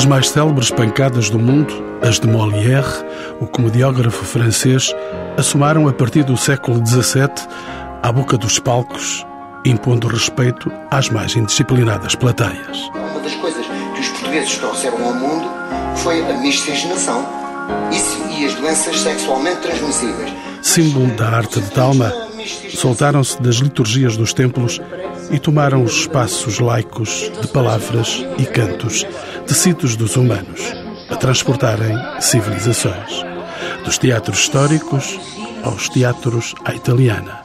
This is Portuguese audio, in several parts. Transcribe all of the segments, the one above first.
As mais célebres pancadas do mundo, as de Molière, o comediógrafo francês, assumaram a partir do século XVII à boca dos palcos, impondo respeito às mais indisciplinadas plateias. Uma das coisas que os portugueses trouxeram ao mundo foi a miscigenação Isso e as doenças sexualmente transmissíveis. Símbolo da arte de Talma, soltaram-se das liturgias dos templos e tomaram os espaços laicos de palavras e cantos, tecidos dos humanos, a transportarem civilizações. Dos teatros históricos aos teatros à italiana,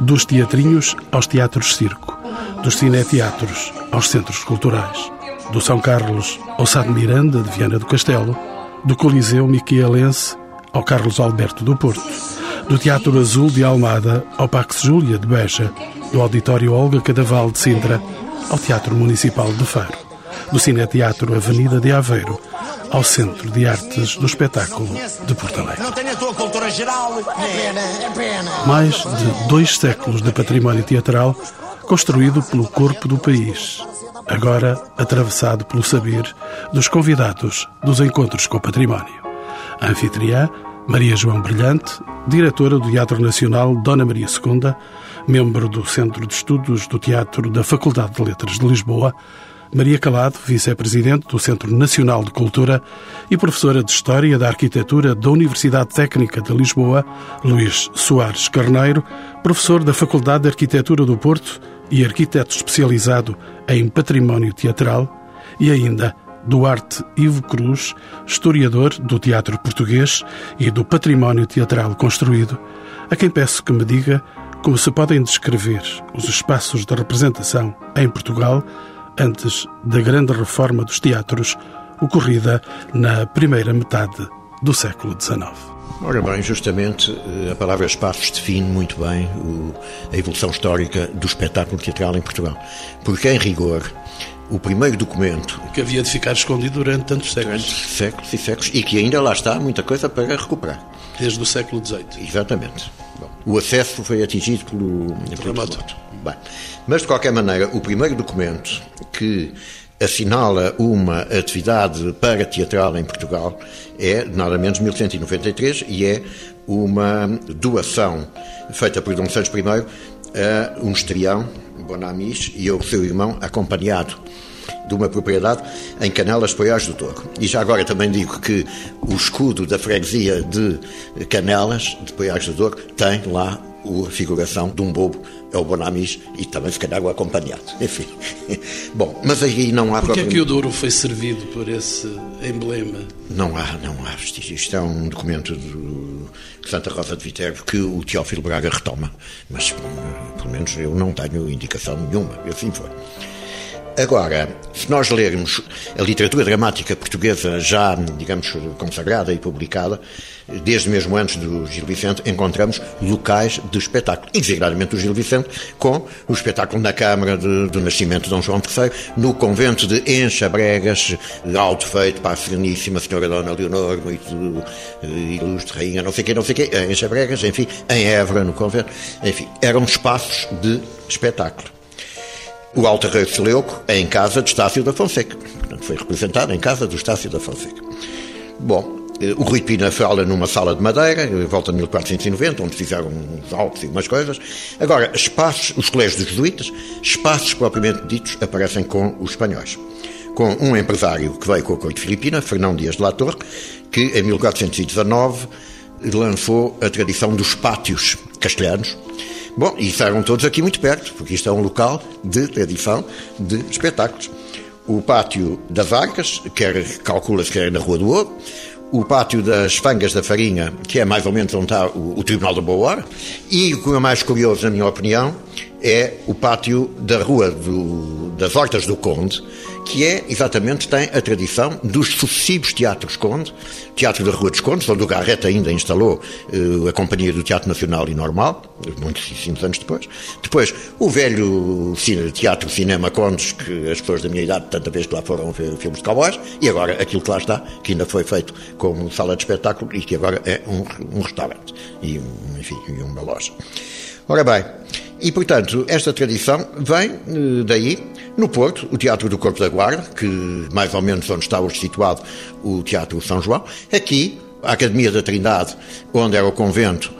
dos teatrinhos aos teatros circo, dos cineteatros aos centros culturais, do São Carlos ao Sá de Miranda de Viana do Castelo, do Coliseu Miquelense ao Carlos Alberto do Porto, do Teatro Azul de Almada ao Pax Júlia de Beja, do Auditório Olga Cadaval de Sintra ao Teatro Municipal de Faro, do Cineteatro Avenida de Aveiro ao Centro de Artes do Espetáculo de Porto Alegre. Não tenho a tua cultura geral. É pena, é pena. Mais de dois séculos de património teatral construído pelo corpo do país, agora atravessado pelo saber dos convidados dos encontros com o património. A anfitriã, Maria João Brilhante, diretora do Teatro Nacional Dona Maria II, membro do Centro de Estudos do Teatro da Faculdade de Letras de Lisboa, Maria Calado, vice-presidente do Centro Nacional de Cultura e professora de História da Arquitetura da Universidade Técnica de Lisboa, Luís Soares Carneiro, professor da Faculdade de Arquitetura do Porto e arquiteto especializado em património teatral, e ainda Duarte Ivo Cruz, historiador do teatro português e do património teatral construído, a quem peço que me diga como se podem descrever os espaços de representação em Portugal antes da grande reforma dos teatros ocorrida na primeira metade do século XIX. Ora bem, justamente a palavra espaços define muito bem o, a evolução histórica do espetáculo teatral em Portugal. Porque, em rigor, o primeiro documento. Que havia de ficar escondido durante tantos séculos. Durante séculos e séculos, e que ainda lá está muita coisa para recuperar. Desde o século XVIII. Exatamente. Bom, o acesso foi atingido pelo terremoto. Bem, mas, de qualquer maneira, o primeiro documento que assinala uma atividade para teatral em Portugal é, nada menos, 1193 e é uma doação feita por Dom Santos I a um estrião, Bonamis, e ao seu irmão, acompanhado de uma propriedade em Canelas, Poiares do Douro. E já agora também digo que o escudo da freguesia de Canelas, de Poiares do Douro, tem lá a figuração de um bobo, é o Bonamis, e também se calhar o acompanhado. Enfim. Bom, mas aí não há... Porquê é que o Douro foi servido por esse emblema? Não há, não há vestígio. Isto é um documento do Santa Rosa de Viterbo que o Teófilo Braga retoma, mas pelo menos eu não tenho indicação nenhuma, assim foi. Agora, se nós lermos a literatura dramática portuguesa já, digamos, consagrada e publicada, desde mesmo antes do Gil Vicente, encontramos locais de espetáculo, e do Gil Vicente, com o espetáculo na Câmara de, do Nascimento de Dom João III, no convento de Enxabregas, alto feito para a Sereníssima Senhora Dona Leonor, muito eh, ilustre rainha, não sei quem, não sei quem, Enxabregas, enfim, em Évora, no convento, enfim, eram espaços de espetáculo. O Alto Rei Seleuco em casa de Estácio da Fonseca. Portanto, foi representado em casa do Estácio da Fonseca. Bom, o Rui Pina fala numa sala de madeira, volta de 1490, onde fizeram uns altos e umas coisas. Agora, espaços, os colégios dos jesuítas, espaços propriamente ditos, aparecem com os espanhóis. Com um empresário que veio com a corte filipina, Fernão Dias de la Torre, que em 1419 lançou a tradição dos pátios castelhanos, Bom, e estavam todos aqui muito perto, porque isto é um local de tradição de espetáculos. O pátio das Arcas, quer calcula-se que era na Rua do Ouro, o pátio das Fangas da Farinha, que é mais ou menos onde está o, o Tribunal da Boa Hora, e o que é mais curioso, na minha opinião, é o pátio da Rua do, das Hortas do Conde, que é, exatamente, tem a tradição dos sucessivos teatros Conde, Teatro da Rua dos Condes, onde o Garrett ainda instalou uh, a Companhia do Teatro Nacional e Normal, muitíssimos anos depois. Depois, o velho Teatro Cinema Condes, que as pessoas da minha idade tanta vez que lá foram ver filmes de cowboys, e agora aquilo que lá está, que ainda foi feito como sala de espetáculo e que agora é um, um restaurante e, enfim, uma loja. Ora bem, e portanto, esta tradição vem eh, daí, no Porto, o Teatro do Corpo da Guarda, que mais ou menos onde está hoje situado o Teatro São João, aqui, a Academia da Trindade, onde era o convento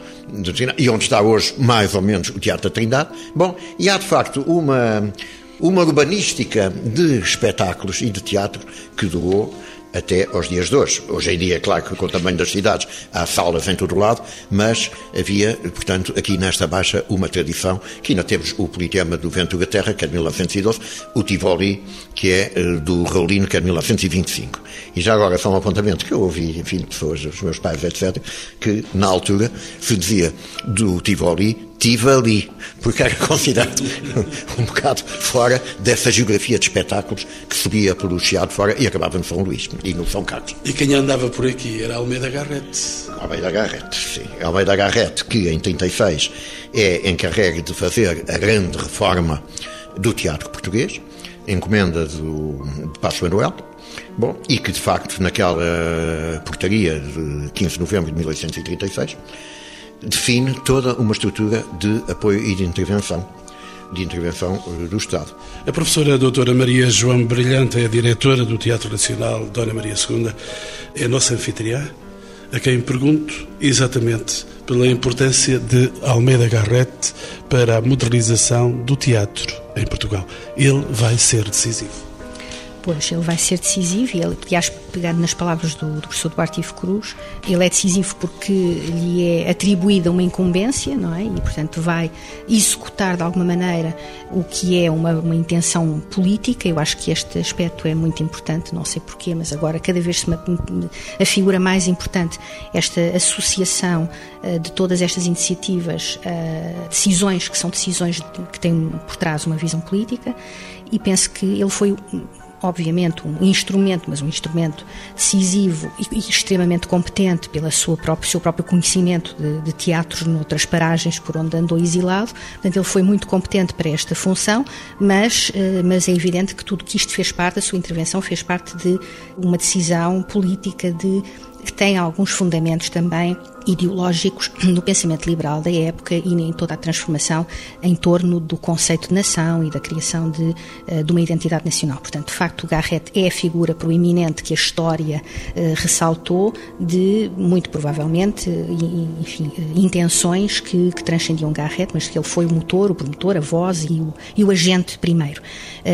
e onde está hoje mais ou menos o Teatro da Trindade. Bom, e há de facto uma, uma urbanística de espetáculos e de teatro que durou até aos dias de hoje. Hoje em dia, claro que com o tamanho das cidades há salas em todo lado, mas havia, portanto, aqui nesta Baixa uma tradição, que ainda temos o Politema do Ventura Terra, que é de 1912, o Tivoli, que é eh, do Raulino, que é de 1925. E já agora só um apontamento que eu ouvi, enfim, de pessoas, os meus pais, etc., que na altura se dizia do Tivoli estive ali, porque era considerado um bocado fora dessa geografia de espetáculos que subia pelo Chiado fora e acabava no São Luís e no São Carlos. E quem andava por aqui era Almeida Garrett. Almeida Garrett, sim. Almeida Garrett, que em 36 é encarregue de fazer a grande reforma do teatro português, encomenda do, de Passo Manuel, Bom, e que de facto naquela portaria de 15 de novembro de 1836 define toda uma estrutura de apoio e de intervenção de intervenção eh, do Estado. A professora doutora Maria João Brilhante é a diretora do Teatro Nacional Dona Maria II, é a nossa anfitriã, a quem pergunto exatamente pela importância de Almeida Garrett para a modernização do teatro em Portugal. Ele vai ser decisivo. Pois, ele vai ser decisivo e ele, aliás, pegando nas palavras do, do professor Duarte Ivo Cruz, ele é decisivo porque lhe é atribuída uma incumbência, não é? E, portanto, vai executar de alguma maneira o que é uma, uma intenção política. Eu acho que este aspecto é muito importante, não sei porquê, mas agora cada vez se a figura mais importante, esta associação uh, de todas estas iniciativas, uh, decisões que são decisões de, que têm por trás uma visão política, e penso que ele foi obviamente, um instrumento, mas um instrumento decisivo e, extremamente competente pelo seu próprio conhecimento de, de teatros noutras paragens por onde andou exilado. Portanto, ele foi muito competente para esta função, mas, eh, mas é evidente que tudo que isto fez parte, a sua intervenção fez parte de uma decisão política de que tem alguns fundamentos também ideológicos no pensamento liberal da época e em toda a transformação em torno do conceito de nação e da criação de, eh, de uma identidade nacional. Portanto, de facto, Garrett é a figura proeminente que a história uh, ressaltou de, muito provavelmente, enfim, intenções que, que, transcendiam Garrett, mas que ele foi o motor, o promotor, a voz e o, e o agente primeiro,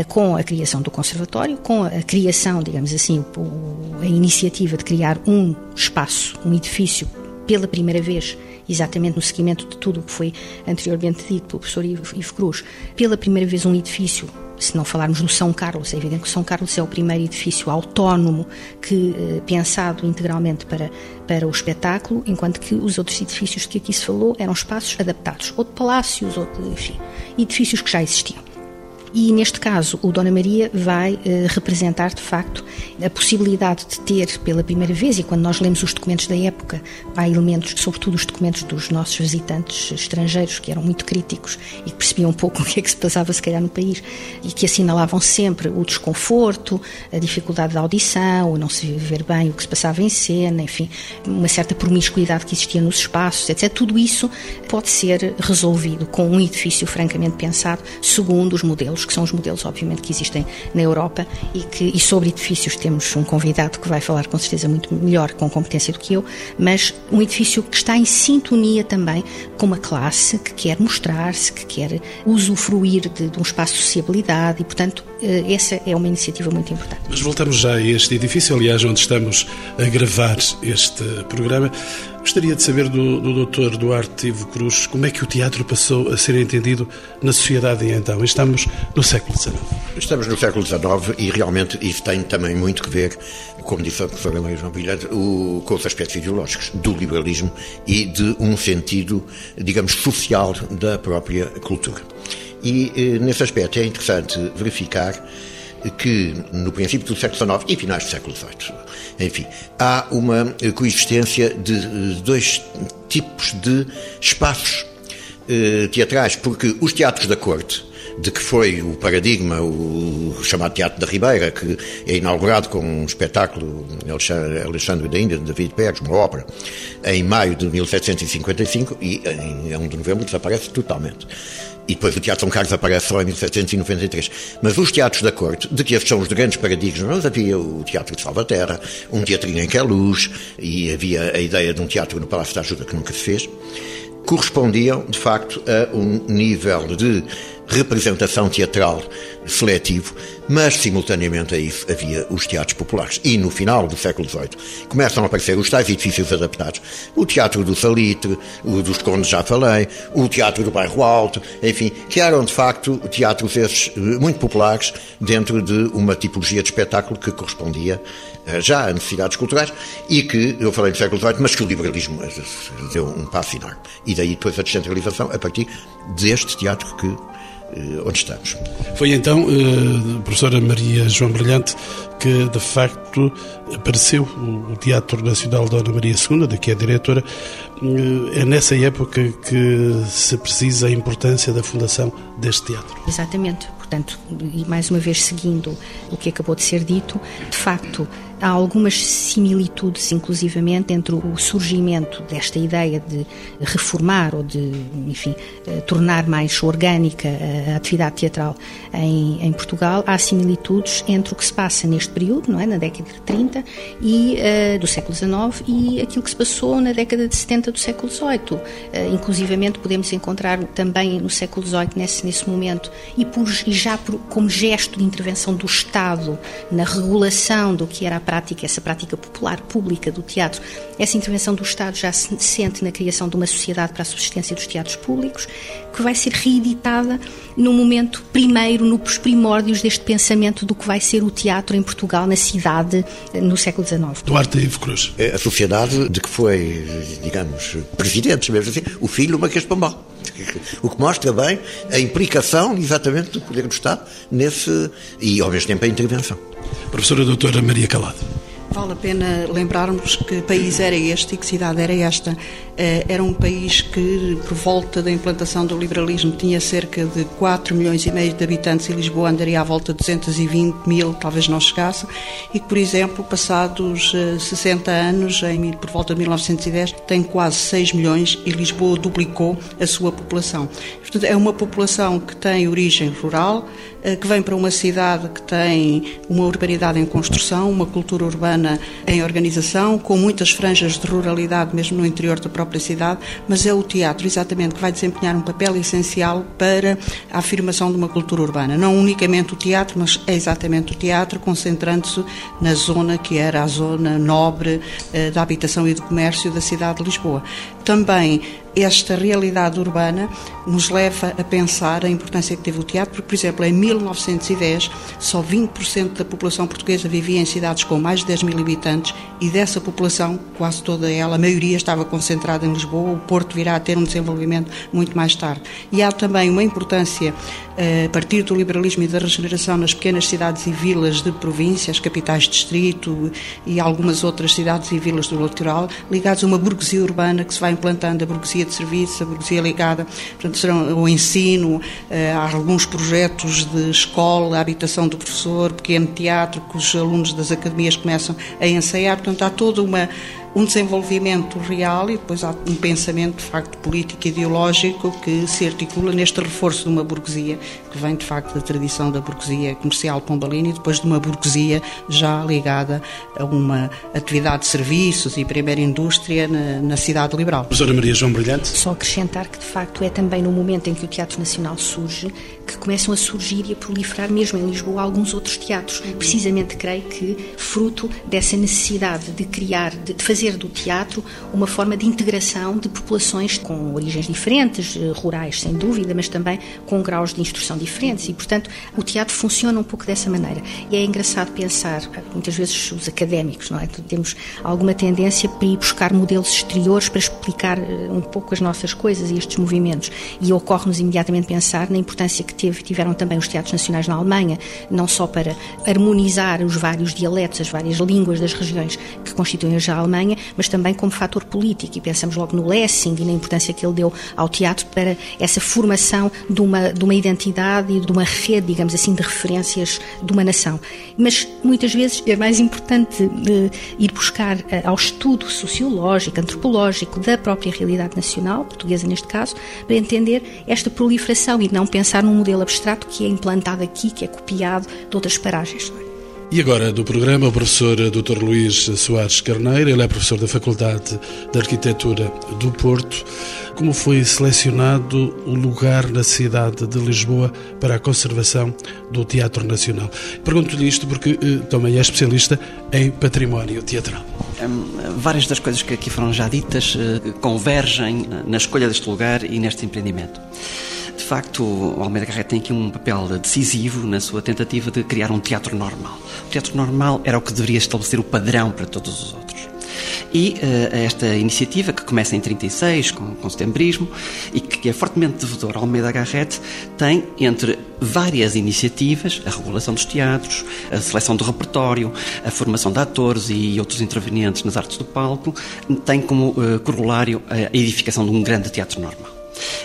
com a criação do conservatório, com a criação, digamos assim, a iniciativa de criar um espaço, um edifício pela primeira vez, exatamente no seguimento de tudo o que foi anteriormente dito pelo professor Ivo Cruz, pela primeira vez um edifício se não falarmos do São Carlos, é evidente que o São Carlos é o primeiro edifício autónomo que eh, pensado integralmente para, para o espetáculo, enquanto que os outros edifícios que aqui se falou eram espaços adaptados, ou de palácios, ou de, enfim, edifícios que já existiam. E neste caso, o Dona Maria vai uh, representar de facto a possibilidade de ter pela primeira vez, e quando nós lemos os documentos da época, há elementos, sobretudo os documentos dos nossos visitantes estrangeiros, que eram muito críticos e que percebiam um pouco o que é que se passava, se calhar, no país, e que assinalavam sempre o desconforto, a dificuldade da audição, o não se ver bem o que se passava em cena, enfim, uma certa promiscuidade que existia nos espaços, etc. Tudo isso pode ser resolvido com um edifício francamente pensado, segundo os modelos, que são os modelos, obviamente, que existem na Europa e que e sobre edifícios temos um convidado que vai falar com certeza muito melhor, com competência do que eu, mas um edifício que está em sintonia também com uma classe que quer mostrar-se, que quer usufruir de, de um espaço de sociabilidade e, portanto, eh, essa é uma iniciativa muito importante. Mas voltamos já a este edifício, aliás, onde estamos a gravar este programa. Gostaria de saber do, do Dr. Duarte Ivo Cruz como é que o teatro passou a ser entendido na sociedade então. Estamos no século XIX. Estamos no século XIX e realmente isso tem também muito que ver, como disse a professora Maria João Bilhete, com os aspectos ideológicos do liberalismo e de um sentido, digamos, social da própria cultura. E eh, nesse aspecto é interessante verificar que no princípio do século XIX e finais do século XVIII, enfim, há uma coexistência de eh, dois tipos de espaços eh, teatrais, porque os teatros da corte de que foi o paradigma, o chamado Teatro da Ribeira, que é inaugurado com um espetáculo Alexandre da Índia, de David Pérez, uma ópera, em maio de 1755 e em 1 de novembro desaparece totalmente. E depois o Teatro São Carlos aparece só em 1793. Mas os teatros da corte, de que estes são os grandes paradigmas, havia o Teatro de Salvaterra, um teatrinho em que é luz, e havia a ideia de um teatro no Palácio da Ajuda que nunca se fez, correspondiam, de facto, a um nível de representação teatral seletivo, mas simultaneamente a isso havia os teatros populares. E no final do século XVIII começam a aparecer os tais edifícios adaptados. O Teatro do Salitre, o dos Condes já falei, o Teatro do Bairro Alto, enfim, que eram de facto teatros esses eh, muito populares dentro de uma tipologia de espetáculo que correspondia eh, já a necessidades culturais e que, eu falei do século XVIII, mas que o liberalismo eh, deu um passo enorme. E daí depois a descentralização a partir deste teatro que onde estamos. Foi então, a professora Maria João Brilhante, que de facto apareceu o Teatro Nacional Dona Maria II, de que é diretora. É nessa época que se precisa a importância da fundação deste teatro. Exatamente. Portanto, e mais uma vez seguindo o que acabou de ser dito, de facto, há algumas similitudes, inclusivamente, entre o surgimento desta ideia de reformar ou de, enfim, eh, tornar mais orgânica a atividade teatral em, em Portugal. Há similitudes entre o que se passa neste período, não é, na década de 30 e uh, do século XIX e aquilo que se passou na década de 70 do século XVIII. Uh, inclusivamente podemos encontrar também no século XVIII nesse, nesse momento e, por, e já por, como gesto de intervenção do Estado na regulação do que era a prática, essa prática popular pública do teatro, essa intervenção do Estado já se sente na criação de uma sociedade para a subsistência dos teatros públicos, que vai ser reeditada no momento primeiro, nos primórdios deste pensamento do que vai ser o teatro em Portugal, na cidade, no século XIX. Duarte Ivo Cruz. É a sociedade de que foi, digamos, presidente, mesmo assim, o filho Marquês de Pombal. O que mostra bem a implicação, exatamente, do poder do Estado nesse. e, ao mesmo tempo, a intervenção. Professora Doutora Maria Calado. Vale a pena lembrarmos que país era este e que cidade era esta. Eh, era um país que, por volta da implantação do liberalismo, tinha cerca de 4 milhões e meio de habitantes e Lisboa andaria à volta de 220 mil, talvez não chegasse, e que, por exemplo, passados 60 eh, anos, em, por volta de 1910, tem quase 6 milhões e Lisboa duplicou a sua população. Portanto, é uma população que tem origem rural, eh, que vem para uma cidade que tem uma urbanidade em construção, uma cultura urbana em organização, com muitas franjas de ruralidade, mesmo no interior da própria cidade, mas é o teatro, exatamente, que vai desempenhar um papel essencial para a afirmação de uma cultura urbana. Não unicamente o teatro, mas é exatamente o teatro, concentrando-se na zona que era a zona nobre eh, da habitação e do comércio da cidade de Lisboa. Também esta realidade urbana nos leva a pensar a importância que teve o teatro, porque, por exemplo, em 1910, só 20% da população portuguesa vivia em cidades com mais de 10 mil habitantes e dessa população, quase toda ela, a maioria estava concentrada em Lisboa. O Porto virá a ter um desenvolvimento muito mais tarde. E há também uma importância, a partir do liberalismo e da regeneração, nas pequenas cidades e vilas de províncias, capitais de distrito e algumas outras cidades e vilas do litoral, ligados a uma burguesia urbana que se vai implantando, a burguesia de serviço, a burguesia ligada, portanto, serão o ensino, eh, há alguns projetos de escola, a habitação do professor, pequeno teatro, que os alunos das academias começam a ensaiar, portanto, há toda uma um desenvolvimento real e depois há um pensamento, de facto, político e ideológico que se articula neste reforço de uma burguesia, que vem, de facto, da tradição da burguesia comercial pombalina e depois de uma burguesia já ligada a uma atividade de serviços e primeira indústria na, na cidade liberal. Professora Maria João Brilhante. Só acrescentar que, de facto, é também no momento em que o Teatro Nacional surge que começam a surgir e a proliferar, mesmo em Lisboa, alguns outros teatros. Precisamente, creio que, fruto dessa necessidade de criar, de fazer fazer do teatro uma forma de integração de populações com origens diferentes, eh, rurais sem dúvida, mas também com graus de instrução diferentes e, portanto, o teatro funciona um pouco dessa maneira. E é engraçado pensar, muitas vezes os académicos, não é? Temos alguma tendência para ir buscar modelos exteriores para explicar eh, um pouco as nossas coisas e estes movimentos. E ocorre-nos imediatamente pensar na importância que teve, tiveram também os teatros nacionais na Alemanha, não só para harmonizar os vários dialetos, as várias línguas das regiões que constituem hoje a Alemanha, mas também como fator político. E pensamos logo no Lessing e na importância que ele deu ao teatro para essa formação de uma, de uma identidade e de uma rede, digamos assim, de referências de uma nação. Mas muitas vezes é mais importante uh, ir buscar uh, ao estudo sociológico, antropológico da própria realidade nacional, portuguesa neste caso, para entender esta proliferação e não pensar num modelo abstrato que é implantado aqui, que é copiado de outras paragens. E agora do programa o professor Dr. Luís Soares Carneiro, ele é professor da Faculdade de Arquitetura do Porto. Como foi selecionado o lugar na cidade de Lisboa para a conservação do Teatro Nacional? Pergunto-lhe isto porque eh, também é especialista em património teatral. Um, várias das coisas que aqui foram já ditas uh, convergem na escolha deste lugar e neste empreendimento facto, o Almeida Garrett tem aqui um papel decisivo na sua tentativa de criar um teatro normal. O teatro normal era o que deveria estabelecer o padrão para todos os outros. E uh, esta iniciativa, que começa em 36, com, com o setembrismo, e que é fortemente devedora ao Almeida Garrett, tem, entre várias iniciativas, a regulação dos teatros, a seleção do repertório, a formação de atores e outros intervenientes nas artes do palco, tem como uh, corolário a edificação de um grande teatro normal.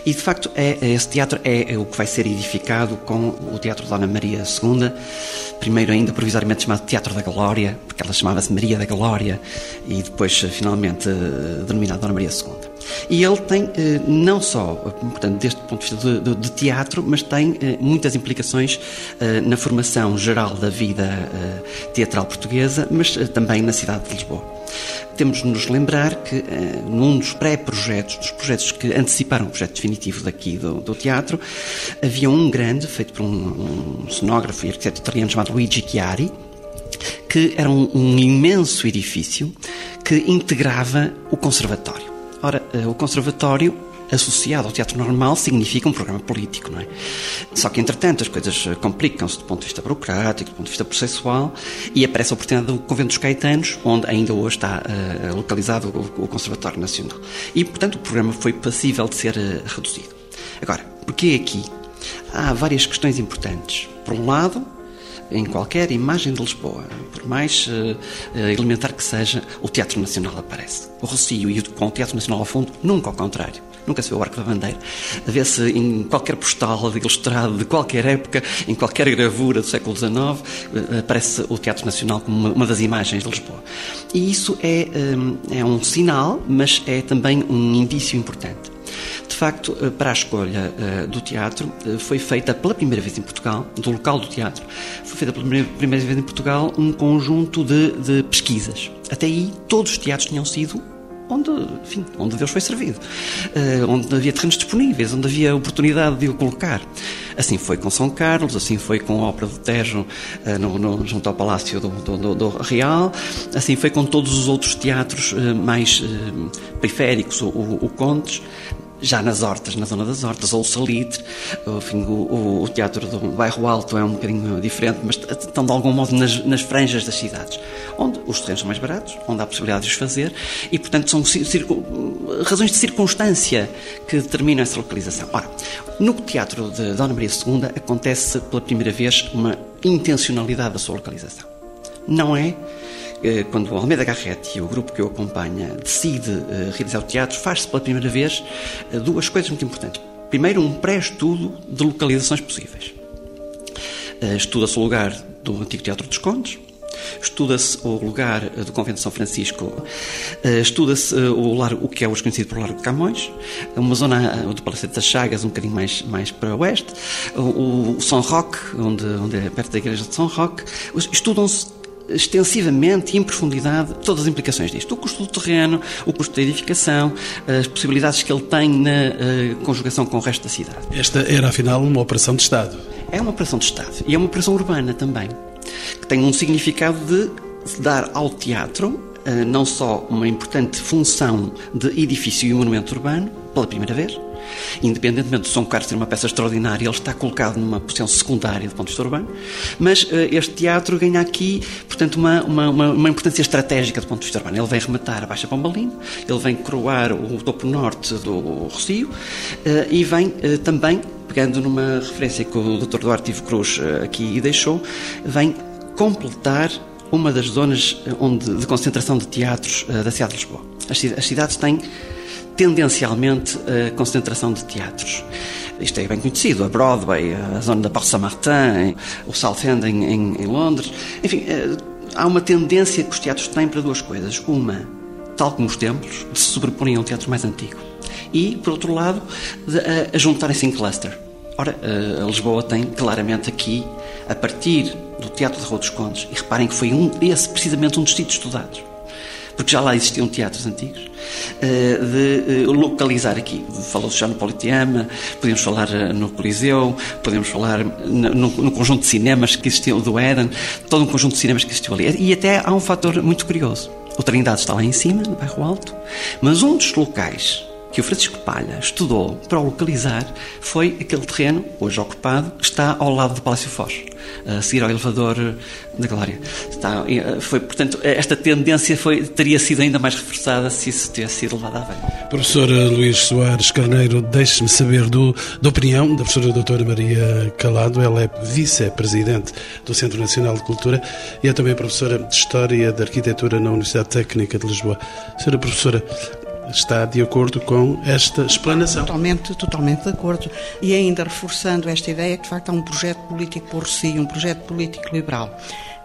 E de facto, é, é, esse teatro é, é, o que vai ser edificado com o Teatro de Dona Maria II, primeiro ainda provisoriamente chamado Teatro da Glória, porque ela chamava-se Maria da Glória, e depois finalmente eh, denominado Dona Maria II. E ele tem eh, não só, portanto, desde o ponto de vista de, teatro, mas tem eh, muitas implicações na formação geral da vida teatral portuguesa, mas também na cidade de Lisboa. Temos de nos lembrar que, num dos pré-projetos, dos projetos que anteciparam o projeto definitivo daqui do, do teatro, havia um grande, feito por um, um cenógrafo e arquiteto italiano chamado Luigi Chiari, que era um, um imenso edifício que integrava o conservatório. Ora, uh, o conservatório associado ao teatro normal significa um programa político, não é? Só que, entretanto, as coisas complicam-se do ponto de vista burocrático, do ponto de vista processual, e aparece a oportunidade do Convento dos Caetanos, onde ainda hoje está uh, localizado o, o, Conservatório Nacional. E, portanto, o programa foi passível de ser uh, reduzido. Agora, porquê aqui? Há várias questões importantes. Por um lado, em qualquer imagem de Lisboa, por mais uh, elementar que seja, o Teatro Nacional aparece. O Rocio e com o Teatro Nacional ao fundo, nunca ao contrário. Nunca se vê o Arco da Bandeira. A ver-se em qualquer postal ilustrado de qualquer época, em qualquer gravura do século XIX, eh, aparece o Teatro Nacional como uma, uma das imagens de Lisboa. E isso é, é um sinal, mas é também um indício importante. De facto, eh, para a escolha uh, do teatro, uh, foi feita pela primeira vez em Portugal, do local do teatro, foi feita pela primeira, vez em Portugal um conjunto de, de, pesquisas. Até aí, todos os teatros tinham sido onde, enfim, onde Deus foi servido, uh, onde havia terrenos disponíveis, onde havia oportunidade de o colocar. Assim foi com São Carlos, assim foi com a Ópera do Tejo, no, no, junto ao Palácio do, do, do, Real, assim foi com todos os outros teatros mais periféricos, o, o Contes, já nas hortas, na zona das hortas, ou o salitre, enfim, o, o, o, teatro do bairro Alto é um bocadinho diferente, mas estão de algum modo nas, nas franjas das cidades, onde os terrenos são mais baratos, onde há possibilidade de os fazer, e portanto são razões de circunstância que determinam essa localização. Ora, no teatro de Dona Maria II acontece pela primeira vez uma intencionalidade da sua localização. Não é quando o Almeida Garrett e o grupo que o acompanha decide eh, realizar o teatro, faz-se pela primeira vez eh, duas coisas muito importantes. Primeiro, um pré-estudo de localizações possíveis. Estuda-se o lugar do antigo Teatro dos Condes, estuda-se o lugar do Convento de São Francisco, estuda-se o, o que é hoje conhecido por Largo de Camões, uma zona do Palacete das Chagas, um bocadinho mais, mais para oeste, o, o São Roque, onde, onde é perto da igreja de São Roque, estudam-se extensivamente e em profundidade todas as implicações disto. O custo do terreno, o custo da edificação, as possibilidades que ele tem na uh, conjugação com o resto da cidade. Esta era, afinal, uma operação de Estado. É uma operação de Estado e é uma operação urbana também, que tem um significado de dar ao teatro uh, não só uma importante função de edifício e monumento urbano, pela primeira vez, Independentemente do São Carlos ser uma peça extraordinária, ele está colocado numa posição secundária do ponto de vista urbano, mas uh, este teatro ganha aqui, portanto, uma, uma, uma, importância estratégica do ponto de vista urbano. Ele vem rematar a Baixa Pombalino, ele vem coroar o topo norte do Rocio uh, e vem uh, também, pegando numa referência que o Dr. Duarte Ivo Cruz aqui deixou, vem completar uma das zonas onde, de concentração de teatros da cidade de Lisboa. As, as cidades têm tendencialmente a concentração de teatros. Isto é bem conhecido, a Broadway, a zona da Porte Saint-Martin, o South End em, em, em Londres. Enfim, há uma tendência que os teatros têm para duas coisas. Uma, tal como os templos, de se sobreporem a um teatro mais antigo. E, por outro lado, de, a, a juntarem-se em cluster. Ora, a Lisboa tem claramente aqui, a partir do Teatro de Rua dos Condes, e reparem que foi um, esse precisamente um dos sítios estudados, porque já lá existiam teatros antigos, eh, de eh, localizar aqui. Falou-se já no Politeama, podemos falar eh, no Coliseu, podemos falar no, no, conjunto de cinemas que existiu do Éden, todo um conjunto de cinemas que existiu ali. E até há um fator muito curioso. O Trindade está lá em cima, no bairro Alto, mas um dos locais que o Francisco Palha estudou para o localizar foi aquele terreno, hoje ocupado, que está ao lado do Palácio Foz, a seguir ao elevador da Glória. Está, eh, foi, portanto, esta tendência foi, teria sido ainda mais reforçada se isso tivesse sido levado à velha. Professor Luís Soares Carneiro, deixe-me saber do, da opinião da professora doutora Maria Calado. Ela é vice-presidente do Centro Nacional de Cultura e é também professora de História de Arquitetura na Universidade Técnica de Lisboa. Senhora professora, está de acordo com esta explanação. Totalmente, totalmente de acordo. E ainda reforçando esta ideia que de facto há um projeto político por si, um projeto político liberal.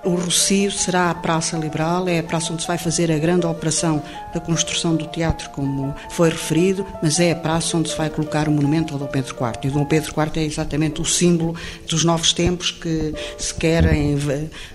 O Rocio será a Praça Liberal, é a praça onde se vai fazer a grande operação da construção do teatro, como foi referido, mas é a praça onde se vai colocar o monumento ao Dom Pedro IV. E o Dom Pedro IV é exatamente o símbolo dos novos tempos que se querem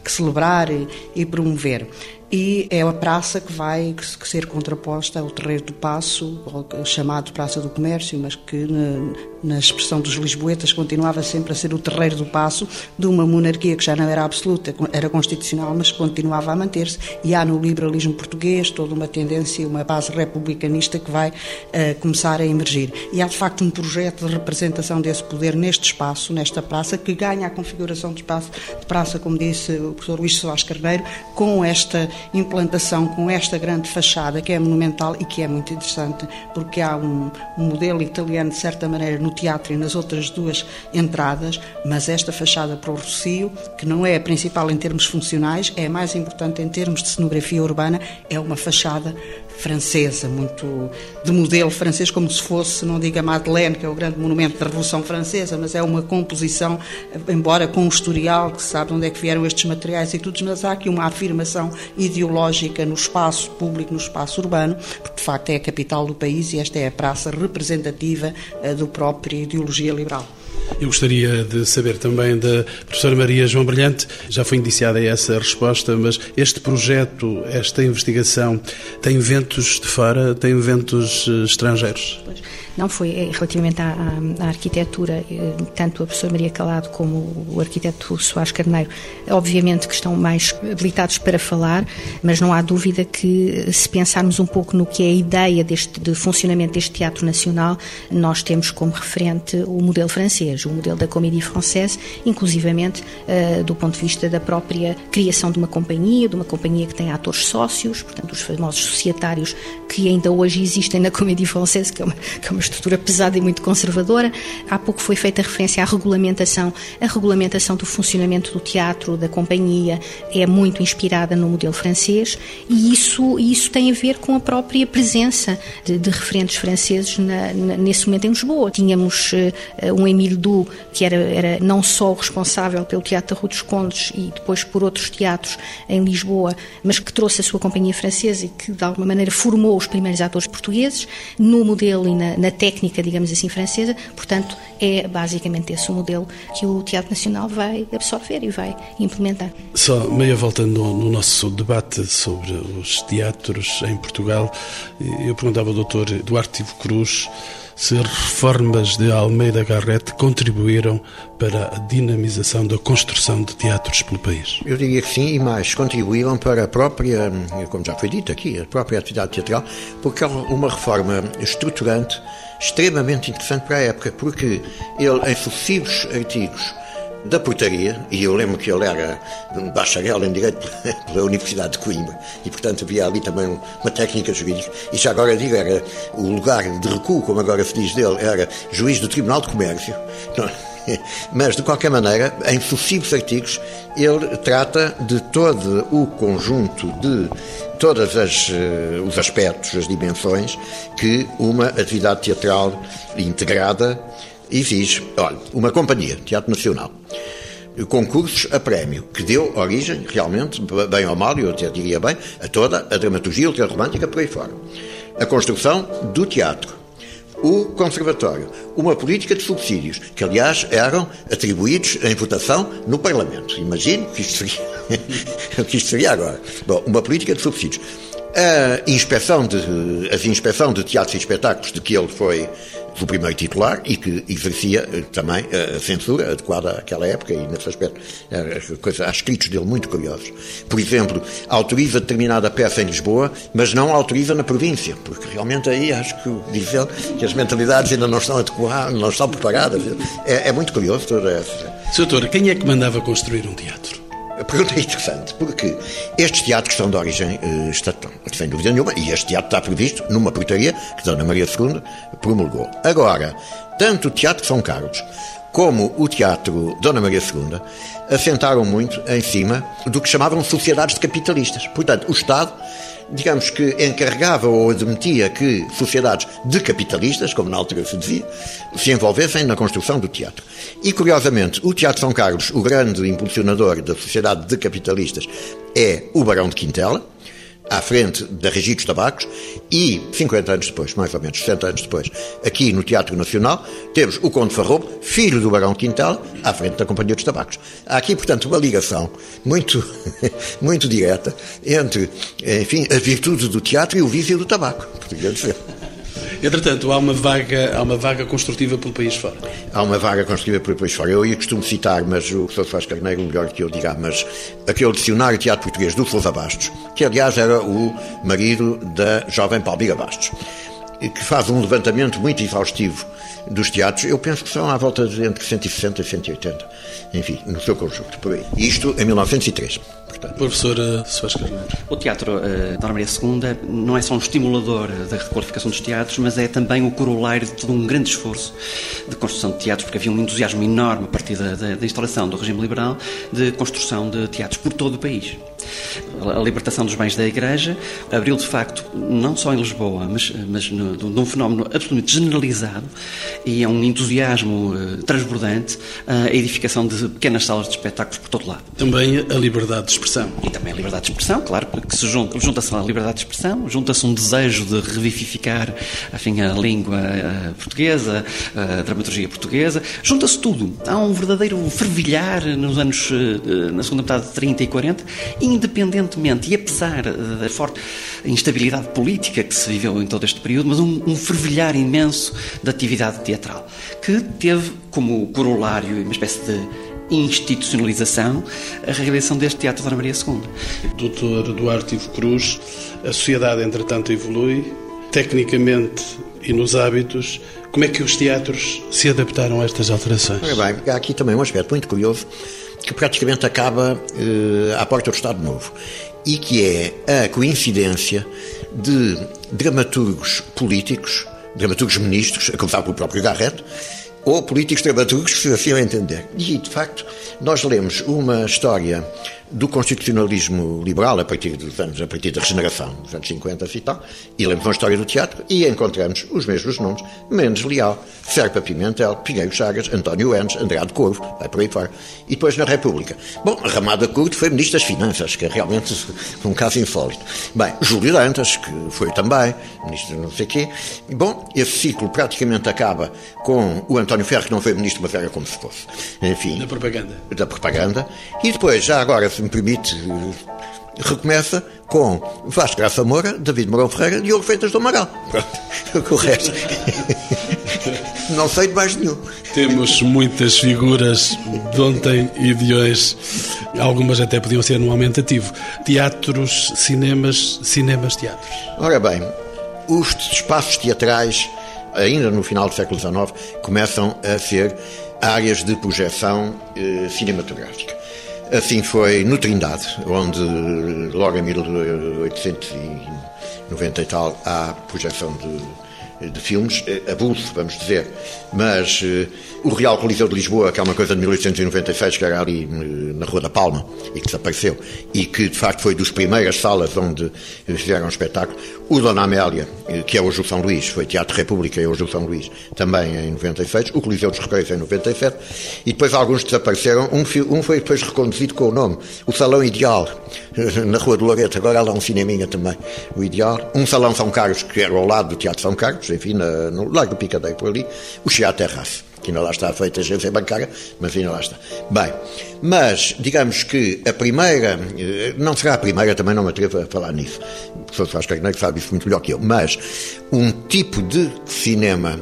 que celebrar e promover e é a praça que vai ser contraposta ao Terreiro do Passo, chamado Praça do Comércio, mas que na, na, expressão dos lisboetas continuava sempre a ser o Terreiro do Passo de uma monarquia que já não era absoluta, era constitucional, mas continuava a manter-se. E há no liberalismo português toda uma tendência, uma base republicanista que vai uh, começar a emergir. E há de facto um projeto de representação desse poder neste espaço, nesta praça, que ganha a configuração de espaço de praça, como disse o professor Luís Soares Carneiro, com esta implantação com esta grande fachada que é monumental e que é muito interessante porque há um, um modelo italiano de certa maneira no teatro e nas outras duas entradas, mas esta fachada para o Rocio, que não é a principal em termos funcionais, é a mais importante em termos de cenografia urbana, é uma fachada francesa, muito de modelo francês, como se fosse, não diga Madeleine, que é o grande monumento da Revolução Francesa, mas é uma composição, embora com um historial, que sabe onde é que vieram estes materiais e tudo, mas há aqui uma afirmação ideológica no espaço público, no espaço urbano, porque de facto é a capital do país e esta é a praça representativa eh, do própria ideologia liberal. Eu gostaria de saber também da professora Maria João Brilhante, já foi indiciada essa resposta, mas este projeto, esta investigação, tem ventos de fora, tem ventos eh, estrangeiros? Pois. Não foi é, relativamente à, à, à, arquitetura, eh, tanto a professora Maria Calado como o arquiteto Soares Carneiro, obviamente que estão mais habilitados para falar, mas não há dúvida que se pensarmos um pouco no que é a ideia deste, de funcionamento deste Teatro Nacional, nós temos como referente o modelo francês, o modelo da Comédie Française, inclusivamente uh, do ponto de vista da própria criação de uma companhia, de uma companhia que tem atores sócios, portanto os famosos societários que ainda hoje existem na Comédie Française, que é uma, que é uma estrutura pesada e muito conservadora. Há pouco foi feita referência à regulamentação. A regulamentação do funcionamento do teatro, da companhia, é muito inspirada no modelo francês e isso, isso tem a ver com a própria presença de, de referentes franceses na, na, nesse momento em Lisboa. Tínhamos uh, um Emile Du, que era, era não só o responsável pelo Teatro da Rua dos Condes e depois por outros teatros em Lisboa, mas que trouxe a sua companhia francesa e que de alguma maneira formou os primeiros atores portugueses no modelo e na, na técnica, digamos assim, francesa. Portanto, é basicamente esse o modelo que o Teatro Nacional vai absorver e vai implementar. Só meia volta no, no nosso debate sobre os teatros em Portugal, eu perguntava ao Dr. Duarte Ivo Cruz se as reformas de Almeida Garrett contribuíram para a dinamização da construção de teatros pelo país? Eu diria que sim, e mais, contribuíram para a própria, como já foi dito aqui, a própria atividade teatral, porque é uma reforma estruturante extremamente interessante para a época, porque ele, em sucessivos artigos, da portaria, e eu lembro que ele era bacharel em Direito pela Universidade de Coimbra, e portanto havia ali também uma técnica jurídica, e já agora digo, era o lugar de recuo, como agora se diz dele, era juiz do Tribunal de Comércio. Mas, de qualquer maneira, em sucessivos artigos, ele trata de todo o conjunto de todos eh, os aspectos, as dimensões que uma atividade teatral integrada exige. Olha, uma companhia, Teatro Nacional, concursos a prémio, que deu origem, realmente, bem ou mal, eu até diria bem, a toda a dramaturgia ultrarromântica por aí fora. A construção do teatro, o Conservatório, uma política de subsídios, que aliás eram atribuídos em votação no Parlamento. Imagino que isto seria, que isto seria agora. Bom, uma política de subsídios. A inspeção de, a inspeção de teatros e espetáculos de que ele foi o primeiro titular e que exercia eh, também a censura adequada àquela época e nesse aspecto coisa, há escritos dele muito curiosos. Por exemplo, autoriza determinada peça em Lisboa, mas não autoriza na província, porque realmente aí acho que diz ele que as mentalidades ainda não estão adequadas, não estão preparadas. É, é muito curioso toda essa. Doutor, quem é que mandava construir um teatro? A pergunta é interessante, porque estes teatros são de origem uh, estatal, sem dúvida nenhuma, e este teatro está previsto numa portaria que Dona Maria II promulgou. Agora, tanto o Teatro São Carlos como o Teatro Dona Maria II assentaram muito em cima do que chamavam sociedades de capitalistas. Portanto, o Estado digamos que encarregava ou admitia que sociedades de capitalistas, como na altura se dizia, se envolvessem na construção do teatro. E, curiosamente, o Teatro São Carlos, o grande impulsionador da sociedade de capitalistas, é o Barão de Quintela, à frente da Regis Tabacos e 50 anos depois, mais ou menos 60 anos depois, aqui no Teatro Nacional, temos o Conde Farrobo, filho do Barão Quintal, à frente da Companhia dos Tabacos. Há aqui, portanto, uma ligação muito, muito direta entre, enfim, a virtude do teatro e o vício do tabaco, poderia dizer. Entretanto, há uma vaga, há uma vaga construtiva pelo país fora. Há uma vaga construtiva pelo país fora. Eu ia costumo citar, mas o professor Soares Carneiro, melhor que eu diga, mas aquele dicionário de teatro português do Sousa Bastos, que aliás era o marido da jovem Palmira Bastos, que faz um levantamento muito exaustivo dos teatros, eu penso que são à volta de entre 160 e 180, enfim, no seu conjunto, por aí. Isto em 1903. Portanto. Professora Soares Carneiro. O Teatro uh, Dona Maria II não é só um estimulador da requalificação dos teatros, mas é também o corolário de todo um grande esforço de construção de teatros, porque havia um entusiasmo enorme a partir da, da, da instalação do regime liberal de construção de teatros por todo o país. A libertação dos bens da Igreja abriu, de facto, não só em Lisboa, mas, mas no, num fenómeno absolutamente generalizado e é um entusiasmo uh, transbordante a edificação de pequenas salas de espetáculos por todo lado. Também a liberdade de expressão. E também a liberdade de expressão, claro, porque se junta, junta-se a liberdade de expressão, junta-se um desejo de revivificar enfim, a língua uh, portuguesa, a dramaturgia portuguesa, junta-se tudo. Há um verdadeiro fervilhar nos anos, na segunda metade de 30 e 40, independentemente e apesar da forte instabilidade política que se viveu em todo este período, mas um, um fervilhar imenso de atividade teatral, que teve como corolário uma espécie de institucionalização a realização deste Teatro da Maria II. Doutor Duarte Ivo Cruz, a sociedade entretanto evolui, tecnicamente e nos hábitos, como é que os teatros se adaptaram a estas alterações? Bem, há aqui também um aspecto muito curioso que praticamente acaba uh, à porta do Estado Novo e que é a coincidência de dramaturgos políticos, dramaturgos ministros, a começar pelo próprio Garrett, ou políticos dramaturgos, se assim entender. E, de facto, nós lemos uma história do constitucionalismo liberal a partir dos anos, a partir da regeneração dos anos 50 e tal, e lemos uma história do teatro e encontramos os mesmos nomes, Mendes Leal, Serpa Pimentel, Pinheiro Chagas, António Enes, Andrade Corvo, vai por aí fora. E depois na República. Bom, Ramada Curto foi Ministro das Finanças, que é realmente um caso insólito. Bem, Júlio Dantas, que foi também Ministro não sei quê. Bom, esse ciclo praticamente acaba com o António Ferro, que não foi Ministro, mas era como se fosse. Enfim. Da propaganda. Da propaganda. E depois, já agora, se me permite, recomeça com Vasco Graça Moura, David Mourão Ferreira e Diogo Freitas do Amaral. Pronto, o resto. não sei de mais nenhum. Temos muitas figuras de ontem e de hoje. Algumas até podiam ser no aumentativo. Teatros, cinemas, cinemas, teatros. Ora bem, os espaços teatrais ainda no final do século XIX, começam a ser áreas de projeção eh, cinematográfica. Assim foi no Trindade, onde logo em 1890 e tal há projeção de de filmes, eh, abuso, vamos dizer, mas uh, o Real Coliseu de Lisboa, que é uma coisa de 1896, que era ali na Rua da Palma e que desapareceu, e que de facto foi das primeiras salas onde fizeram um espetáculo, o Dona Amélia, que é hoje o São Luís, foi Teatro República e hoje o São Luís, também em 96, o Coliseu dos Recreios em 97, e depois alguns desapareceram, um, um foi depois reconduzido com o nome, o Salão Ideal, na Rua do Loreto, agora há lá um cineminha também, o Ideal, um Salão São Carlos, que era ao lado do Teatro São Carlos, enfim, na, no Largo do Picadeiro por ali, o Chia Terrace, que ainda lá está feita a agência bancária, mas ainda lá está. Bem, mas digamos que a primeira, eh, não será a primeira, também não me atrevo a falar nisso, o professor Soares Carneiro sabe isso muito melhor que eu, mas um tipo de cinema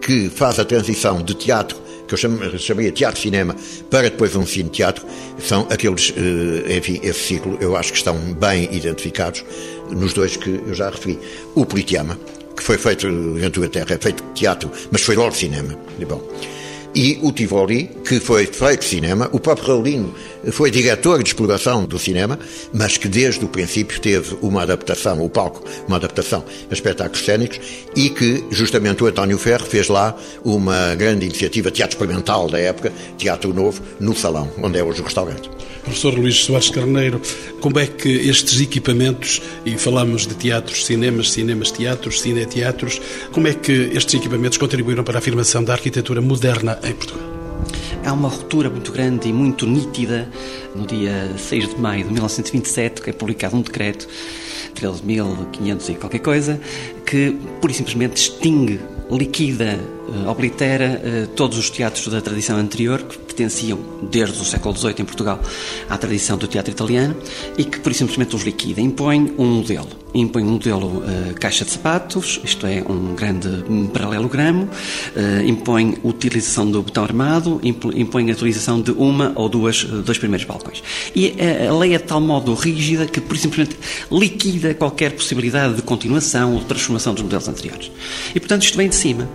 que faz a transição de teatro que eu chamaria teatro-cinema, para depois um cine-teatro, são aqueles, eh, enfim, esse ciclo, eu acho que estão bem identificados nos dois que eu já referi. O Politeama, que foi feito em Tua Terra, é feito teatro, mas foi logo cinema. E, bom, e o Tivoli, que foi feito cinema, o próprio Raulino foi diretor de exploração do cinema, mas que desde o princípio teve uma adaptação, o palco, uma adaptação a espetáculos cénicos e que justamente o António Ferro fez lá uma grande iniciativa teatro experimental da época, Teatro Novo, no Salão, onde é hoje o restaurante. Professor Luís Soares Carneiro, como é que estes equipamentos, e falamos de teatros, cinemas, cinemas, teatros, cineteatros, como é que estes equipamentos contribuíram para a afirmação da arquitetura moderna em Portugal? Há uma ruptura muito grande e muito nítida no dia 6 de maio de 1927, que é publicado um decreto, 13.500 e qualquer coisa, que pura e simplesmente extingue, liquida, oblitera eh, todos os teatros da tradição anterior, que pertenciam desde o século XVIII em Portugal à tradição do teatro italiano e que, por isso, simplesmente os liquida. Impõe um modelo. Impõe um modelo uh, caixa de sapatos, isto é, um grande paralelogramo, uh, impõe a utilização do botão armado, impõe a utilização de uma ou duas, dois primeiros balcões. E a, lei é de tal modo rígida que, por simplesmente, liquida qualquer possibilidade de continuação ou de transformação dos modelos anteriores. E, portanto, isto vem de cima.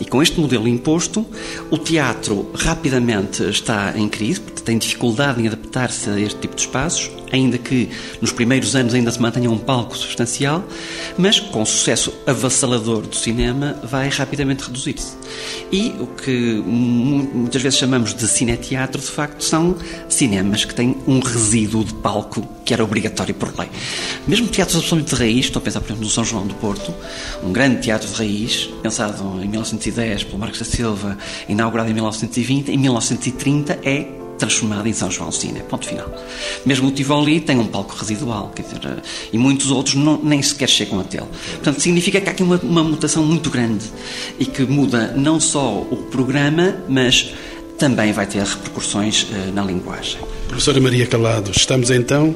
E com este modelo imposto, o teatro rapidamente está em crise, porque tem dificuldade em adaptar-se a este tipo de espaços, ainda que nos primeiros anos ainda se mantenha um palco substancial, mas com o sucesso avassalador do cinema vai rapidamente reduzir-se. E o que muitas vezes chamamos de cineteatro, de facto, são cinemas que têm um resíduo de palco que era obrigatório por lei. Mesmo teatros absolutamente de raiz, estou a pensar, por exemplo, no São João do Porto, um grande teatro de raiz, pensado em 1910 pelo Marcos da Silva, inaugurado em 1920, em 1930 é transformada em São João Cine, ponto final. Mesmo o Tivoli tem um palco residual, quer dizer, e muitos outros não, nem sequer chegam a tê-lo. Portanto, significa que há aqui uma, uma mutação muito grande e que muda não só o programa, mas também vai ter repercussões uh, na linguagem. Professora Maria Calado, estamos então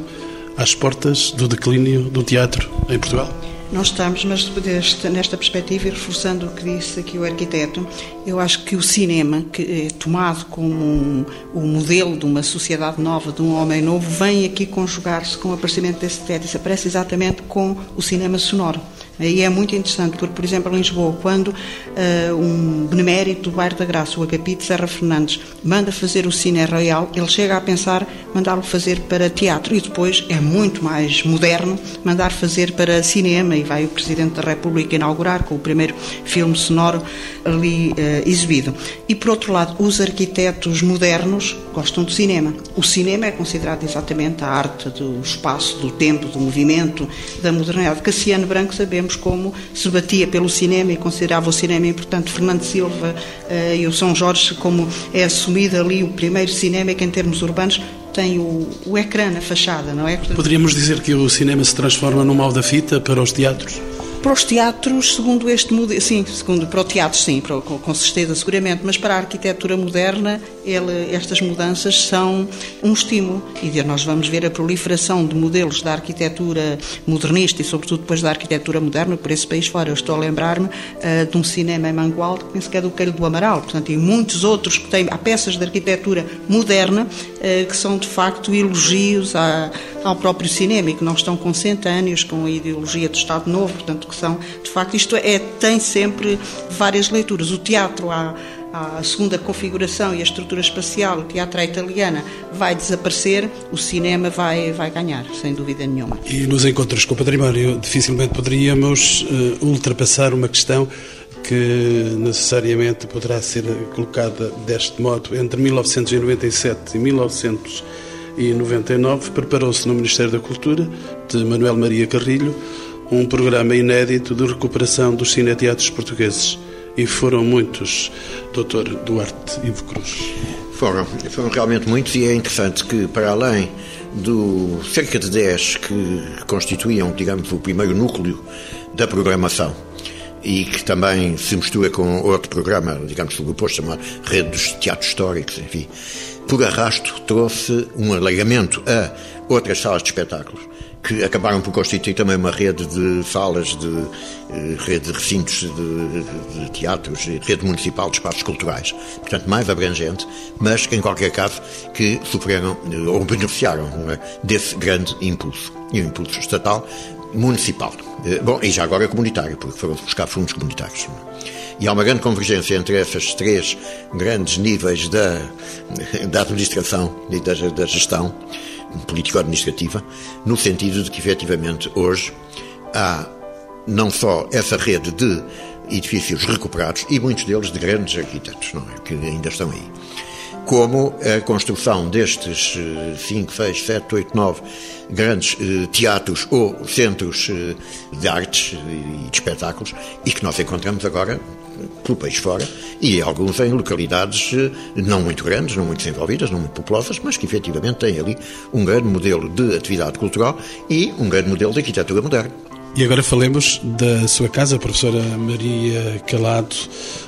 às portas do declínio do teatro em Portugal? Nós estamos, mas deste, nesta perspectiva, e reforçando o que disse aqui o arquiteto, eu acho que o cinema, que é tomado como um, modelo de uma sociedade nova, de um homem novo, vem aqui conjugar-se com o aparecimento desse teatro. Isso aparece exatamente com o cinema sonoro. E é muito interessante, porque, por exemplo, em Lisboa, quando uh, um benemérito do bairro da Graça, o Agapito Serra Fernandes, manda fazer o Cine Royal, ele chega a pensar mandá-lo fazer para teatro e depois é muito mais moderno mandar fazer para cinema e vai o Presidente da República inaugurar com o primeiro filme sonoro ali uh, exibido. E, por outro lado, os arquitetos modernos gostam do cinema. O cinema é considerado exatamente a arte do espaço, do tempo, do movimento, da modernidade. Cassiano Branco sabemos como se batia pelo cinema e considerava o cinema importante. Fernando Silva uh, e o São Jorge, como é assumido ali o primeiro cinema que, em termos urbanos, tem o, o ecrã na fachada, não é? Poderíamos dizer que o cinema se transforma num mal da fita para os teatros? Para os teatros, segundo este modelo, sim, segundo para o teatro, sim, para, com, certeza, seguramente, mas para a arquitetura moderna, ele, estas mudanças são um estímulo. E nós vamos ver a proliferação de modelos da arquitetura modernista e, sobretudo, depois da arquitetura moderna por esse país fora. Eu estou a lembrar-me uh, de um cinema em Mangualde, que penso que é do Coelho do Amaral, portanto, e muitos outros que têm, há peças de arquitetura moderna uh, que são, de facto, elogios à ao próprio cinema e que não estão consentâneos com a ideologia do Estado Novo, portanto, que são, de facto, isto é, tem sempre várias leituras. O teatro a segunda configuração e a estrutura espacial, o teatro à italiana, vai desaparecer, o cinema vai, vai ganhar, sem dúvida nenhuma. E nos encontros com o património, dificilmente poderíamos uh, ultrapassar uma questão que necessariamente poderá ser colocada deste modo. Entre 1997 e 1999, preparou-se no Ministério da Cultura, de Manuel Maria Carrilho, um programa inédito de recuperação dos cineteatros portugueses e foram muitos, doutor Duarte Ivo Cruz. Foram, foram realmente muitos e é interessante que, para além do cerca de 10 que constituíam, digamos, o primeiro núcleo da programação e que também se mistura com outro programa, digamos, sobreposto, chamado Rede dos Teatros Históricos, enfim, por arrasto trouxe um alargamento a outras salas de espetáculos que acabaram por constituir também uma rede de salas, de eh, rede de recintos de, de, teatros, rede municipal de espaços culturais. Portanto, mais abrangente, mas em qualquer caso, que sofreram eh, ou beneficiaram é, desse grande impulso. E o impulso estatal, municipal. Eh, bom, e já agora comunitário, porque foram buscar fundos comunitários. E há uma grande convergência entre esses três grandes níveis da, da administração e da, da gestão político-administrativa, no sentido de que, efetivamente, hoje há não só essa rede de edifícios recuperados, e muitos deles de grandes arquitetos, não é? que ainda estão aí, como a construção destes 5, 6, 7, 8, 9 grandes eh, teatros ou centros eh, de artes e de espetáculos e que nós encontramos agora pelo país fora e alguns em localidades eh, não muito grandes, não muito desenvolvidas, não muito populosas, mas que efetivamente têm ali um grande modelo de atividade cultural e um grande modelo de arquitetura moderna. E agora falemos da sua casa, professora Maria Calado.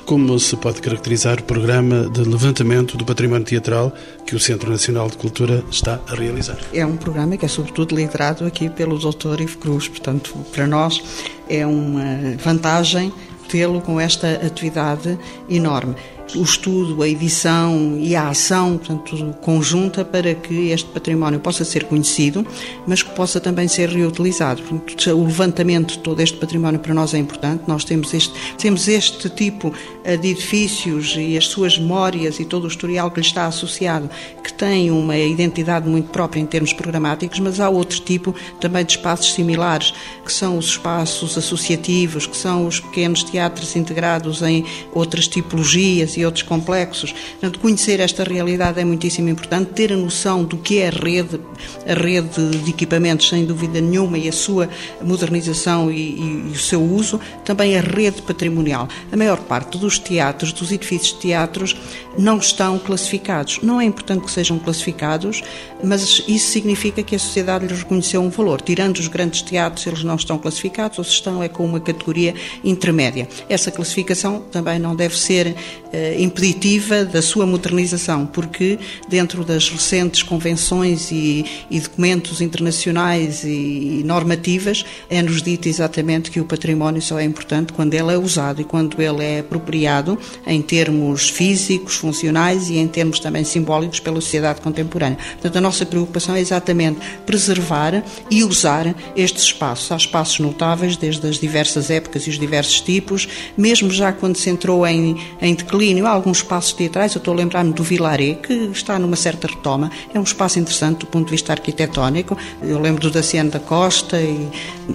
Como se pode caracterizar o programa de levantamento do património teatral que o Centro Nacional de Cultura está a realizar? É um programa que é sobretudo liderado aqui pelo Dr. Ivo Cruz, portanto, para nós é uma vantagem tê-lo com esta atividade enorme o estudo, a edição e a ação, portanto, conjunta para que este património possa ser conhecido, mas que possa também ser reutilizado. Portanto, o levantamento de todo este património para nós é importante. Nós temos este, temos este tipo eh, de edifícios e as suas memórias e todo o historial que lhe está associado, que tem uma identidade muito própria em termos programáticos, mas há outro tipo também de espaços similares, que são os espaços associativos, que são os pequenos teatros integrados em outras tipologias e outros complexos. Portanto, conhecer esta realidade é muitíssimo importante, ter a noção do que é a rede, a rede de equipamentos, sem dúvida nenhuma, e a sua modernização e, e, e o seu uso, também a rede patrimonial. A maior parte dos teatros, dos edifícios de teatros, não estão classificados. Não é importante que sejam classificados, mas isso significa que a sociedade lhes reconheceu um valor. Tirando os grandes teatros, eles não estão classificados, ou se estão, é com uma categoria intermédia. Essa classificação também não deve ser eh, impeditiva da sua modernização, porque dentro das recentes convenções e, e documentos internacionais e, e normativas é-nos dito exatamente que o património só é importante quando ele é usado e quando ele é apropriado em termos físicos, funcionais e em termos também simbólicos pela sociedade contemporânea. Portanto, a nossa preocupação é exatamente preservar e usar estes espaços. Há espaços notáveis desde as diversas épocas e os diversos tipos, mesmo já quando se entrou em, em declínio Há alguns espaços teatrais, eu estou a lembrar-me do Vilaré, que está numa certa retoma. É um espaço interessante do ponto de vista arquitetónico. Eu lembro do Daciano da Costa, e,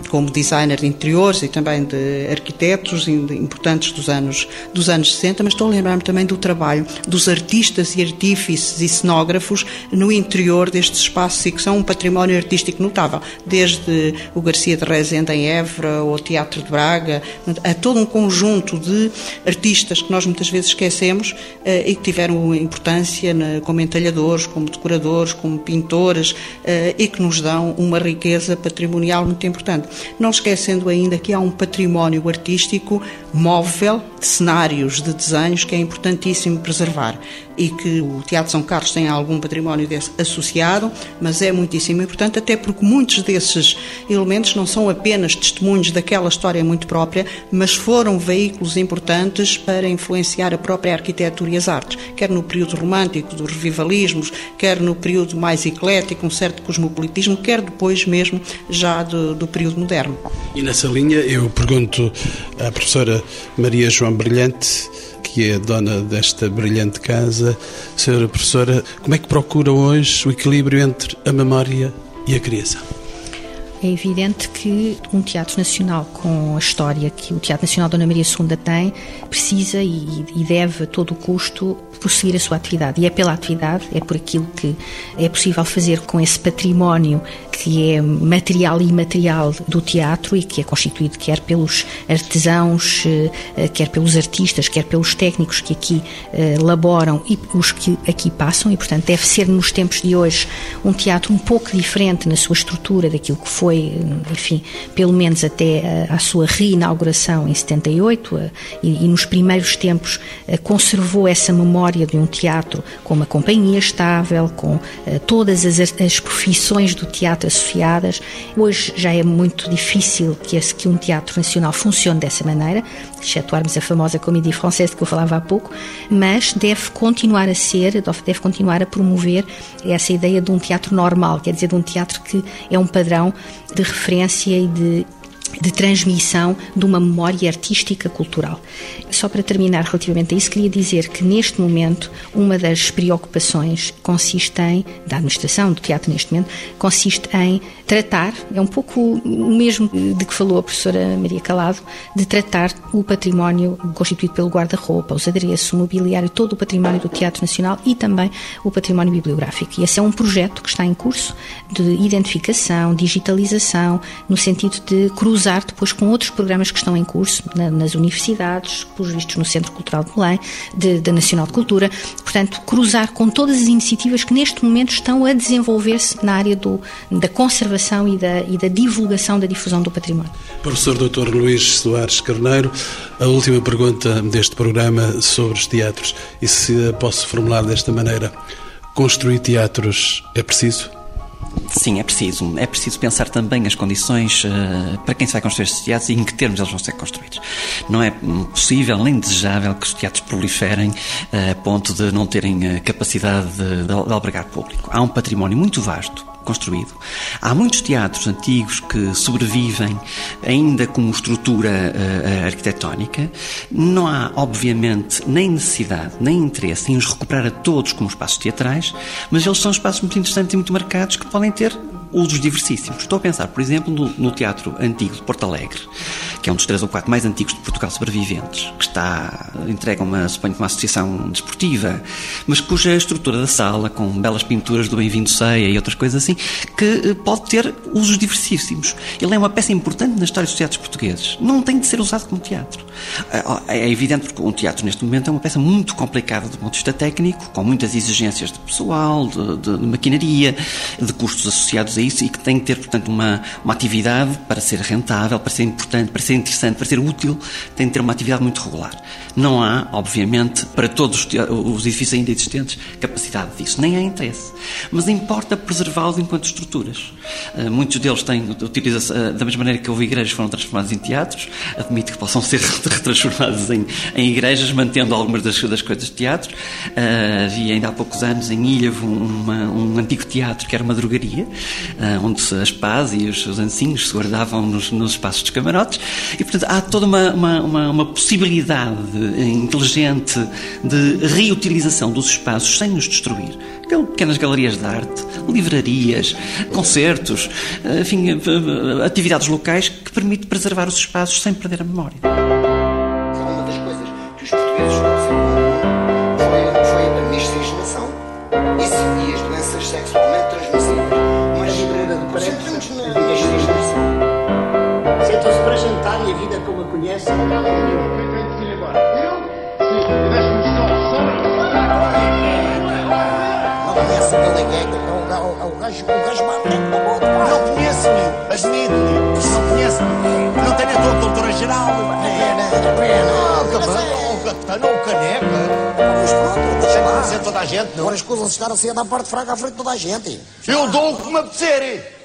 como designer de interiores e também de arquitetos importantes dos anos, dos anos 60, mas estou a lembrar-me também do trabalho dos artistas e artífices e cenógrafos no interior destes espaços e que são um património artístico notável, desde o Garcia de Rezende em Évora, ou o Teatro de Braga, a todo um conjunto de artistas que nós muitas vezes esquecemos conhecemos eh, e que tiveram importância como entalhadores, como decoradores, como pintores eh, e que nos dão uma riqueza patrimonial muito importante. Não esquecendo ainda que há um património artístico móvel, de cenários, de desenhos, que é importantíssimo preservar e que o Teatro São Carlos tem algum património desse associado, mas é muitíssimo importante, até porque muitos desses elementos não são apenas testemunhos daquela história muito própria, mas foram veículos importantes para influenciar a própria arquitetura e as artes, quer no período romântico, dos revivalismos, quer no período mais eclético, um certo cosmopolitismo, quer depois mesmo já do, do período moderno. E nessa linha eu pergunto à professora Maria João Brilhante, que é dona desta brilhante casa, senhora professora, como é que procura hoje o equilíbrio entre a memória e a criação? É evidente que um teatro nacional com a história que o Teatro Nacional Dona Maria II tem precisa e, deve a todo o custo prosseguir a sua atividade. E é pela atividade, é por aquilo que é possível fazer com esse património que é material e imaterial do teatro e que é constituído quer pelos artesãos, eh, quer pelos artistas, quer pelos técnicos que aqui eh, laboram e os que aqui passam. E, portanto, deve ser nos tempos de hoje um teatro um pouco diferente na sua estrutura daquilo que foi, enfim, pelo menos até a sua reinauguração em 78 a, e, e nos primeiros tempos a, conservou essa memória de um teatro com uma companhia estável, com todas as, as profissões do teatro associadas. Hoje já é muito difícil que, esse, que um teatro nacional funcione dessa maneira, excetuarmos a famosa Comédie Française que eu falava há pouco, mas deve continuar a ser, deve continuar a promover essa ideia de um teatro normal, quer dizer, de um teatro que é um padrão de referência e de de transmissão de uma memória artística cultural. Só para terminar relativamente a isso, queria dizer que neste momento uma das preocupações consiste em, da administração do teatro neste momento, consiste em tratar, é um pouco o mesmo de que falou a professora Maria Calado, de tratar o património constituído pelo guarda-roupa, os adereços, o mobiliário, todo o património do Teatro Nacional e também o património bibliográfico. E esse é um projeto que está em curso de identificação, digitalização, no sentido de cruzar depois com outros programas que estão em curso na, nas universidades, por vistos no Centro Cultural de Belém, da Nacional de Cultura, portanto, cruzar com todas as iniciativas que neste momento estão a desenvolver-se na área do, da conservação e da, e da divulgação da difusão do património. Professor Dr. Luís Soares Carneiro, a última pergunta deste programa sobre os teatros, e se a posso formular desta maneira, construir teatros é preciso? Sim, é preciso. É preciso pensar também as condições uh, para quem se vai construir estes teatros e em que termos eles vão ser construídos. Não é possível nem desejável que os teatros proliferem uh, a ponto de não terem uh, capacidade de, de, de albergar público. Há um património muito vasto construído. Há muitos teatros antigos que sobrevivem ainda com estrutura uh, arquitetónica. Não há, obviamente, nem necessidade, nem interesse em os recuperar a todos como espaços teatrais, mas eles são espaços muito interessantes e muito marcados que podem ter usos diversíssimos. Estou a pensar, por exemplo, no, no, Teatro Antigo de Porto Alegre, que é um dos três ou quatro mais antigos de Portugal sobreviventes, que está entregue a uma, suponho uma associação desportiva, mas cuja estrutura da sala, com belas pinturas do Bem-vindo Ceia e outras coisas assim, que eh, pode ter usos diversíssimos. Ele é uma peça importante na história dos teatros portugueses. Não tem de ser usado como teatro. É, é evidente porque um teatro, neste momento, é uma peça muito complicada do ponto de vista técnico, com muitas exigências de pessoal, de, de, de maquinaria, de custos associados a isso e que tem que ter, portanto, uma, uma atividade para ser rentável, para ser importante, para ser interessante, para ser útil, tem de ter uma atividade muito regular. Não há, obviamente, para todos os edifícios ainda existentes, capacidade disso, nem há interesse. Mas importa preservá-los enquanto estruturas. Uh, muitos deles têm, utiliza uh, da mesma maneira que houve igrejas foram transformadas em teatros, admito que possam ser retransformados em, em igrejas, mantendo algumas das, das coisas de teatro. Uh, havia ainda há poucos anos em Ilhavo uma, um antigo teatro que era uma drogaria, onde as pás e os, os ancinhos se guardavam nos, nos, espaços dos camarotes. E, portanto, há toda uma, uma, uma, uma possibilidade inteligente de reutilização dos espaços sem os destruir. Pequenas galerias de arte, livrarias, concertos, enfim, atividades locais que permitem preservar os espaços sem perder a memória. Uma das coisas que os portugueses trouxeram foi, foi a miscigenação e as doenças sexualmente como a conhecem. Não conhece a Galagueca, o gajo, o gajo Não conhece as mídias, não conhece, não tem a tua cultura geral. Pena, pena. Ah, o capitão, o caneca. Mas pronto, deixa lá. toda a gente, não. Agora escusam-se estar assim a dar parte fraca à frente de toda a gente. Eu dou o que me apetecer.